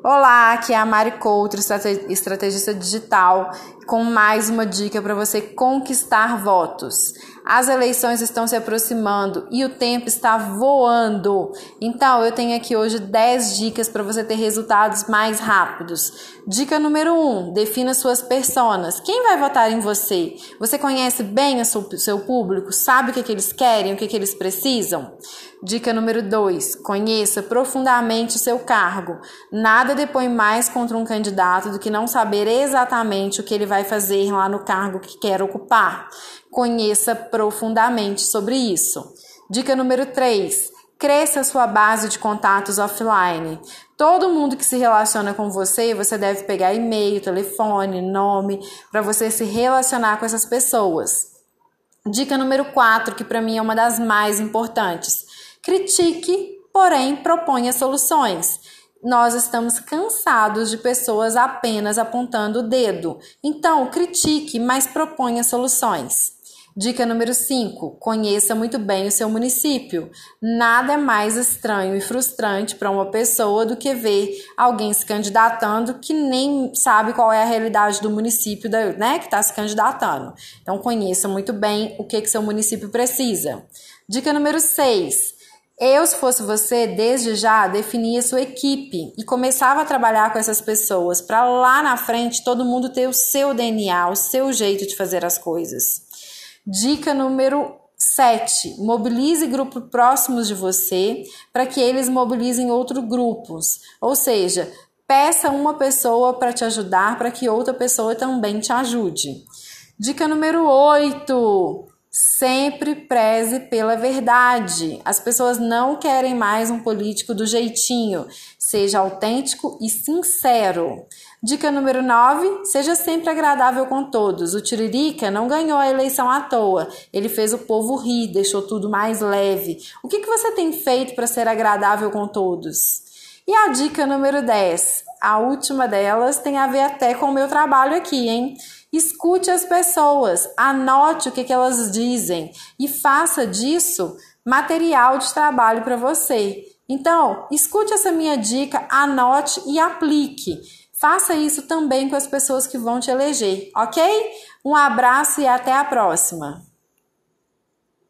Olá, aqui é a Mari Couto, estrategista digital, com mais uma dica para você conquistar votos. As eleições estão se aproximando e o tempo está voando. Então, eu tenho aqui hoje 10 dicas para você ter resultados mais rápidos. Dica número 1: um, defina suas personas. Quem vai votar em você? Você conhece bem o seu público? Sabe o que, que eles querem, o que, que eles precisam? Dica número 2: conheça profundamente o seu cargo. Nada depõe mais contra um candidato do que não saber exatamente o que ele vai fazer lá no cargo que quer ocupar. Conheça profundamente sobre isso. Dica número 3: cresça a sua base de contatos offline. Todo mundo que se relaciona com você, você deve pegar e-mail, telefone, nome, para você se relacionar com essas pessoas. Dica número 4, que para mim é uma das mais importantes. Critique, porém proponha soluções. Nós estamos cansados de pessoas apenas apontando o dedo. Então, critique, mas proponha soluções. Dica número 5: conheça muito bem o seu município. Nada é mais estranho e frustrante para uma pessoa do que ver alguém se candidatando que nem sabe qual é a realidade do município né, que está se candidatando. Então, conheça muito bem o que, que seu município precisa. Dica número 6: eu, se fosse você, desde já definia sua equipe e começava a trabalhar com essas pessoas para lá na frente todo mundo ter o seu DNA, o seu jeito de fazer as coisas. Dica número 7. Mobilize grupos próximos de você para que eles mobilizem outros grupos. Ou seja, peça uma pessoa para te ajudar para que outra pessoa também te ajude. Dica número 8. Sempre preze pela verdade. As pessoas não querem mais um político do jeitinho. Seja autêntico e sincero. Dica número 9: seja sempre agradável com todos. O Tiririca não ganhou a eleição à toa. Ele fez o povo rir, deixou tudo mais leve. O que, que você tem feito para ser agradável com todos? E a dica número 10: a última delas tem a ver até com o meu trabalho aqui, hein? Escute as pessoas, anote o que, que elas dizem e faça disso material de trabalho para você. Então, escute essa minha dica, anote e aplique. Faça isso também com as pessoas que vão te eleger, ok? Um abraço e até a próxima!